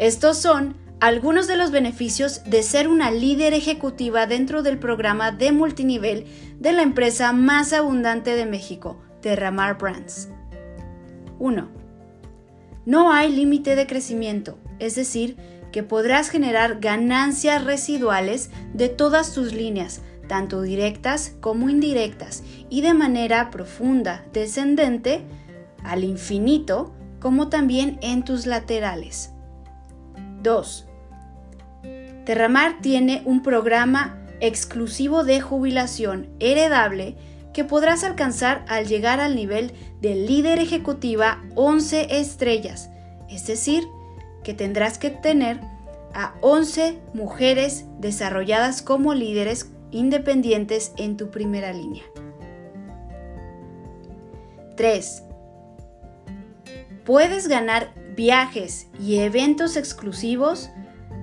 Estos son algunos de los beneficios de ser una líder ejecutiva dentro del programa de multinivel de la empresa más abundante de México, Terramar Brands. 1. No hay límite de crecimiento, es decir, que podrás generar ganancias residuales de todas tus líneas, tanto directas como indirectas, y de manera profunda, descendente, al infinito, como también en tus laterales. 2. Terramar tiene un programa exclusivo de jubilación heredable que podrás alcanzar al llegar al nivel de líder ejecutiva 11 estrellas, es decir, que tendrás que tener a 11 mujeres desarrolladas como líderes independientes en tu primera línea. 3. Puedes ganar viajes y eventos exclusivos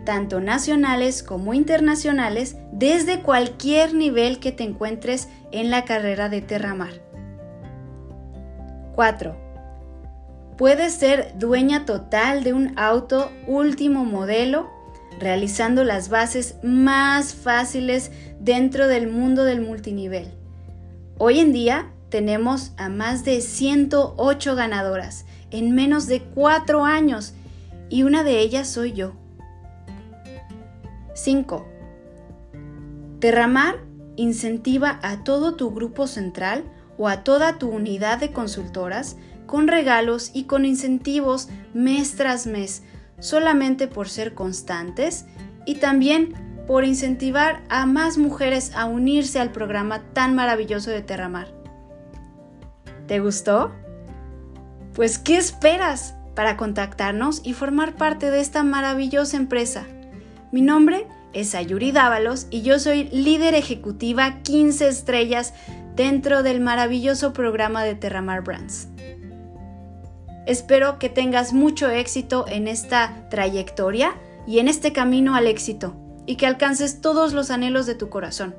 tanto nacionales como internacionales, desde cualquier nivel que te encuentres en la carrera de Terramar. 4. Puedes ser dueña total de un auto último modelo, realizando las bases más fáciles dentro del mundo del multinivel. Hoy en día tenemos a más de 108 ganadoras en menos de 4 años y una de ellas soy yo. 5. Terramar incentiva a todo tu grupo central o a toda tu unidad de consultoras con regalos y con incentivos mes tras mes, solamente por ser constantes y también por incentivar a más mujeres a unirse al programa tan maravilloso de Terramar. ¿Te gustó? Pues, ¿qué esperas para contactarnos y formar parte de esta maravillosa empresa? Mi nombre es Ayuri Dávalos y yo soy líder ejecutiva 15 estrellas dentro del maravilloso programa de Terramar Brands. Espero que tengas mucho éxito en esta trayectoria y en este camino al éxito y que alcances todos los anhelos de tu corazón.